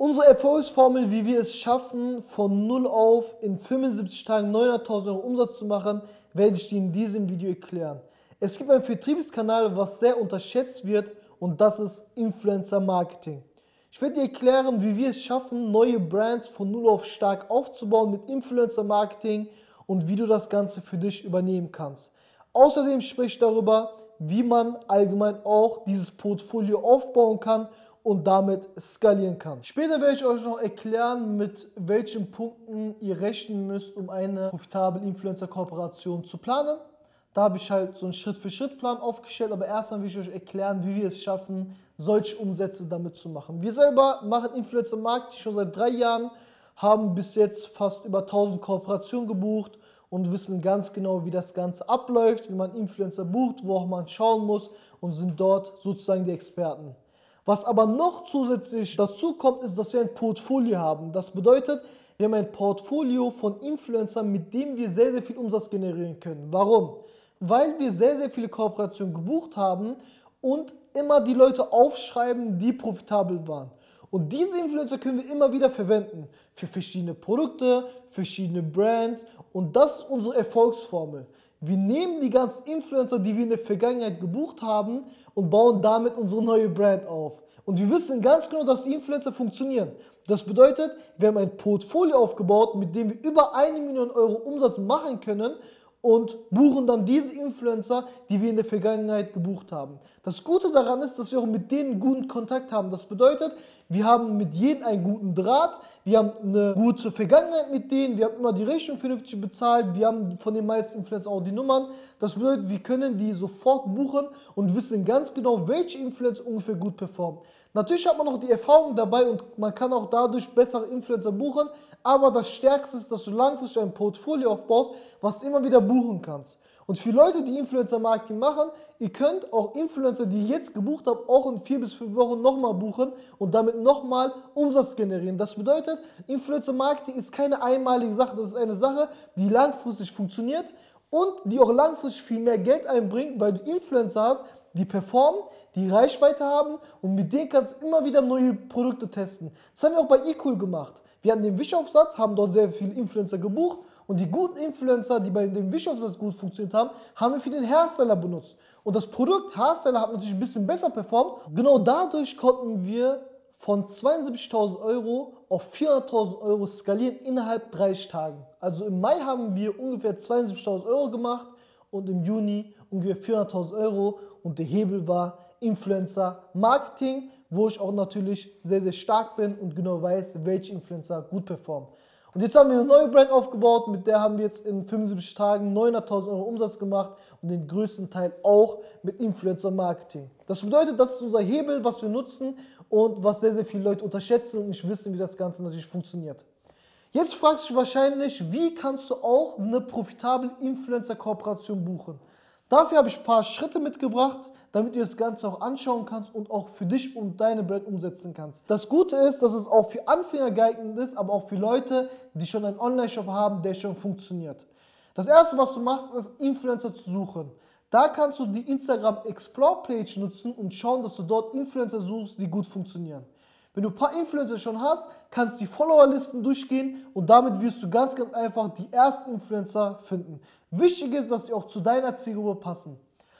Unsere Erfolgsformel, wie wir es schaffen, von 0 auf in 75 Tagen 900.000 Euro Umsatz zu machen, werde ich dir in diesem Video erklären. Es gibt einen Vertriebskanal, was sehr unterschätzt wird und das ist Influencer Marketing. Ich werde dir erklären, wie wir es schaffen, neue Brands von 0 auf stark aufzubauen mit Influencer Marketing und wie du das Ganze für dich übernehmen kannst. Außerdem spreche ich darüber, wie man allgemein auch dieses Portfolio aufbauen kann und damit skalieren kann. Später werde ich euch noch erklären, mit welchen Punkten ihr rechnen müsst, um eine profitable Influencer-Kooperation zu planen. Da habe ich halt so einen Schritt-für-Schritt-Plan aufgestellt, aber erstmal will ich euch erklären, wie wir es schaffen, solche Umsätze damit zu machen. Wir selber machen Influencer-Marketing schon seit drei Jahren, haben bis jetzt fast über 1000 Kooperationen gebucht und wissen ganz genau, wie das Ganze abläuft, wie man Influencer bucht, wo auch man schauen muss und sind dort sozusagen die Experten. Was aber noch zusätzlich dazu kommt, ist, dass wir ein Portfolio haben. Das bedeutet, wir haben ein Portfolio von Influencern, mit dem wir sehr, sehr viel Umsatz generieren können. Warum? Weil wir sehr, sehr viele Kooperationen gebucht haben und immer die Leute aufschreiben, die profitabel waren. Und diese Influencer können wir immer wieder verwenden für verschiedene Produkte, verschiedene Brands und das ist unsere Erfolgsformel. Wir nehmen die ganzen Influencer, die wir in der Vergangenheit gebucht haben und bauen damit unsere neue Brand auf. Und wir wissen ganz genau, dass die Influencer funktionieren. Das bedeutet, wir haben ein Portfolio aufgebaut, mit dem wir über eine Million Euro Umsatz machen können und buchen dann diese Influencer, die wir in der Vergangenheit gebucht haben. Das Gute daran ist, dass wir auch mit denen guten Kontakt haben. Das bedeutet, wir haben mit jedem einen guten Draht, wir haben eine gute Vergangenheit mit denen, wir haben immer die Rechnung vernünftig bezahlt, wir haben von den meisten Influencern auch die Nummern. Das bedeutet, wir können die sofort buchen und wissen ganz genau, welche Influencer ungefähr gut performen. Natürlich hat man noch die Erfahrung dabei und man kann auch dadurch bessere Influencer buchen, aber das Stärkste ist, dass du langfristig ein Portfolio aufbaust, was immer wieder buchen kannst. Und für Leute, die Influencer-Marketing machen, ihr könnt auch Influencer, die ihr jetzt gebucht habt, auch in vier bis fünf Wochen nochmal buchen und damit nochmal Umsatz generieren. Das bedeutet, Influencer-Marketing ist keine einmalige Sache, das ist eine Sache, die langfristig funktioniert und die auch langfristig viel mehr Geld einbringt, weil du Influencer hast, die performen, die Reichweite haben und mit denen kannst du immer wieder neue Produkte testen. Das haben wir auch bei eCool gemacht. Wir hatten den Wischaufsatz, haben dort sehr viele Influencer gebucht und die guten Influencer, die bei dem Wischaufsatz gut funktioniert haben, haben wir für den Hersteller benutzt. Und das Produkt Hersteller hat natürlich ein bisschen besser performt. Genau dadurch konnten wir von 72.000 Euro auf 400.000 Euro skalieren innerhalb 30 Tagen. Also im Mai haben wir ungefähr 72.000 Euro gemacht und im Juni ungefähr 400.000 Euro und der Hebel war Influencer Marketing, wo ich auch natürlich sehr, sehr stark bin und genau weiß, welche Influencer gut performen. Und jetzt haben wir eine neue Brand aufgebaut, mit der haben wir jetzt in 75 Tagen 900.000 Euro Umsatz gemacht und den größten Teil auch mit Influencer Marketing. Das bedeutet, das ist unser Hebel, was wir nutzen und was sehr, sehr viele Leute unterschätzen und nicht wissen, wie das Ganze natürlich funktioniert. Jetzt fragst du dich wahrscheinlich, wie kannst du auch eine profitable Influencer-Kooperation buchen? Dafür habe ich ein paar Schritte mitgebracht, damit du das Ganze auch anschauen kannst und auch für dich und deine Brand umsetzen kannst. Das Gute ist, dass es auch für Anfänger geeignet ist, aber auch für Leute, die schon einen Online-Shop haben, der schon funktioniert. Das erste, was du machst, ist Influencer zu suchen. Da kannst du die Instagram Explore Page nutzen und schauen, dass du dort Influencer suchst, die gut funktionieren. Wenn du ein paar Influencer schon hast, kannst du die Followerlisten durchgehen und damit wirst du ganz, ganz einfach die ersten Influencer finden. Wichtig ist, dass sie auch zu deiner Zielgruppe passen.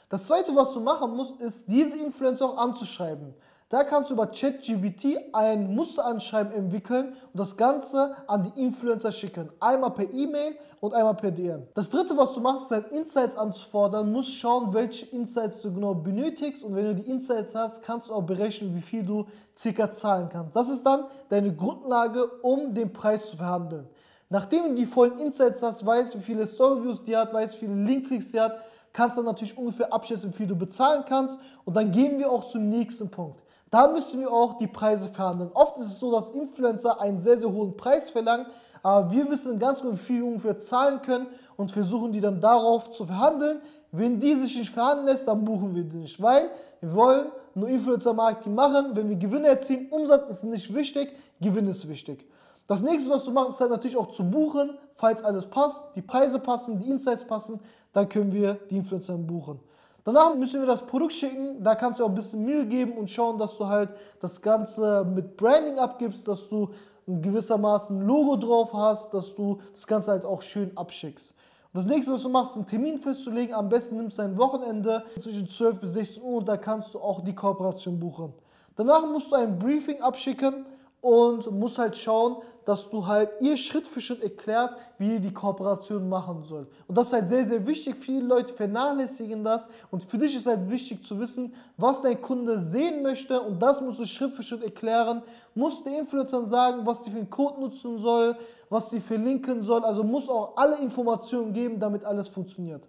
Das zweite, was du machen musst, ist, diese Influencer auch anzuschreiben. Da kannst du über ChatGPT ein Musteranschreiben entwickeln und das Ganze an die Influencer schicken. Einmal per E-Mail und einmal per DM. Das dritte, was du machst, ist halt Insights anzufordern. Du musst schauen, welche Insights du genau benötigst und wenn du die Insights hast, kannst du auch berechnen, wie viel du circa zahlen kannst. Das ist dann deine Grundlage, um den Preis zu verhandeln. Nachdem du die vollen Insights hast, weißt, wie viele Storyviews die hat, weißt, wie viele Linkklicks sie hat, kannst du natürlich ungefähr abschätzen, wie viel du bezahlen kannst. Und dann gehen wir auch zum nächsten Punkt. Da müssen wir auch die Preise verhandeln. Oft ist es so, dass Influencer einen sehr, sehr hohen Preis verlangen, aber wir wissen ganz genau, wie viel wir ungefähr zahlen können und versuchen die dann darauf zu verhandeln. Wenn die sich nicht verhandeln lässt, dann buchen wir die nicht, weil wir wollen nur Influencer-Marketing machen. Wenn wir Gewinne erzielen, Umsatz ist nicht wichtig, Gewinn ist wichtig. Das nächste, was du machst, ist halt natürlich auch zu buchen, falls alles passt, die Preise passen, die Insights passen, dann können wir die Influencer buchen. Danach müssen wir das Produkt schicken, da kannst du auch ein bisschen Mühe geben und schauen, dass du halt das Ganze mit Branding abgibst, dass du ein gewissermaßen Logo drauf hast, dass du das Ganze halt auch schön abschickst. Das nächste, was du machst, ist einen Termin festzulegen. Am besten nimmst du ein Wochenende zwischen 12 bis 16 Uhr und da kannst du auch die Kooperation buchen. Danach musst du ein Briefing abschicken und musst halt schauen, dass du halt ihr Schritt für Schritt erklärst, wie ihr die Kooperation machen sollt. Und das ist halt sehr, sehr wichtig. Viele Leute vernachlässigen das und für dich ist halt wichtig zu wissen, was dein Kunde sehen möchte und das musst du Schritt für Schritt erklären. Musst den Influencern sagen, was sie für einen Code nutzen soll, was sie verlinken soll. Also muss auch alle Informationen geben, damit alles funktioniert.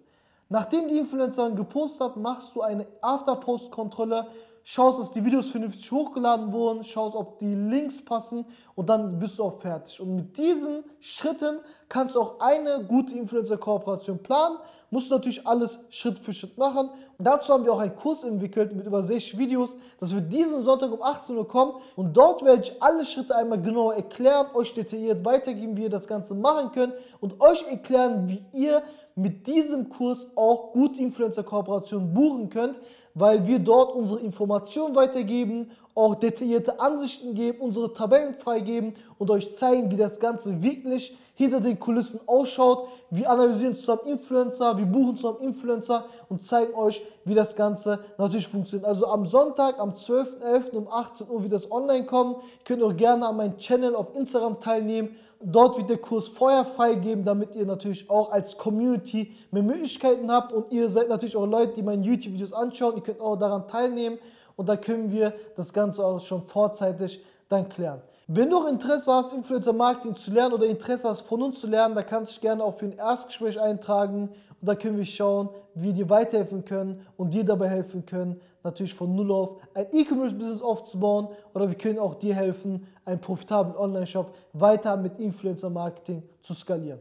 Nachdem die Influencerin gepostet hat, machst du eine After-Post-Kontrolle schaust, dass die Videos vernünftig hochgeladen wurden, schaust, ob die Links passen und dann bist du auch fertig. Und mit diesen Schritten kannst du auch eine gute Influencer-Kooperation planen. Musst du natürlich alles Schritt für Schritt machen. Und dazu haben wir auch einen Kurs entwickelt mit über 60 Videos, dass wir diesen Sonntag um 18 Uhr kommen und dort werde ich alle Schritte einmal genau erklären, euch detailliert weitergeben, wie ihr das Ganze machen könnt und euch erklären, wie ihr mit diesem Kurs auch gute Influencer-Kooperationen buchen könnt, weil wir dort unsere Informationen weitergeben, auch detaillierte Ansichten geben, unsere Tabellen freigeben und euch zeigen, wie das Ganze wirklich hinter den Kulissen ausschaut. Wir analysieren zusammen Influencer, wir buchen zusammen Influencer und zeigen euch, wie das Ganze natürlich funktioniert. Also am Sonntag, am 12.11. um 18 Uhr wird das online kommen. Ihr könnt auch gerne an meinem Channel auf Instagram teilnehmen. Dort wird der Kurs vorher freigeben, damit ihr natürlich auch als Community mehr Möglichkeiten habt und ihr seid natürlich auch Leute, die meine YouTube-Videos anschauen. Ihr könnt auch daran teilnehmen und da können wir das Ganze auch schon vorzeitig dann klären. Wenn du auch Interesse hast, Influencer Marketing zu lernen oder Interesse hast, von uns zu lernen, dann kannst du dich gerne auch für ein Erstgespräch eintragen und da können wir schauen, wie wir dir weiterhelfen können und dir dabei helfen können, natürlich von Null auf ein E-Commerce-Business aufzubauen oder wir können auch dir helfen, einen profitablen Online-Shop weiter mit Influencer Marketing zu skalieren.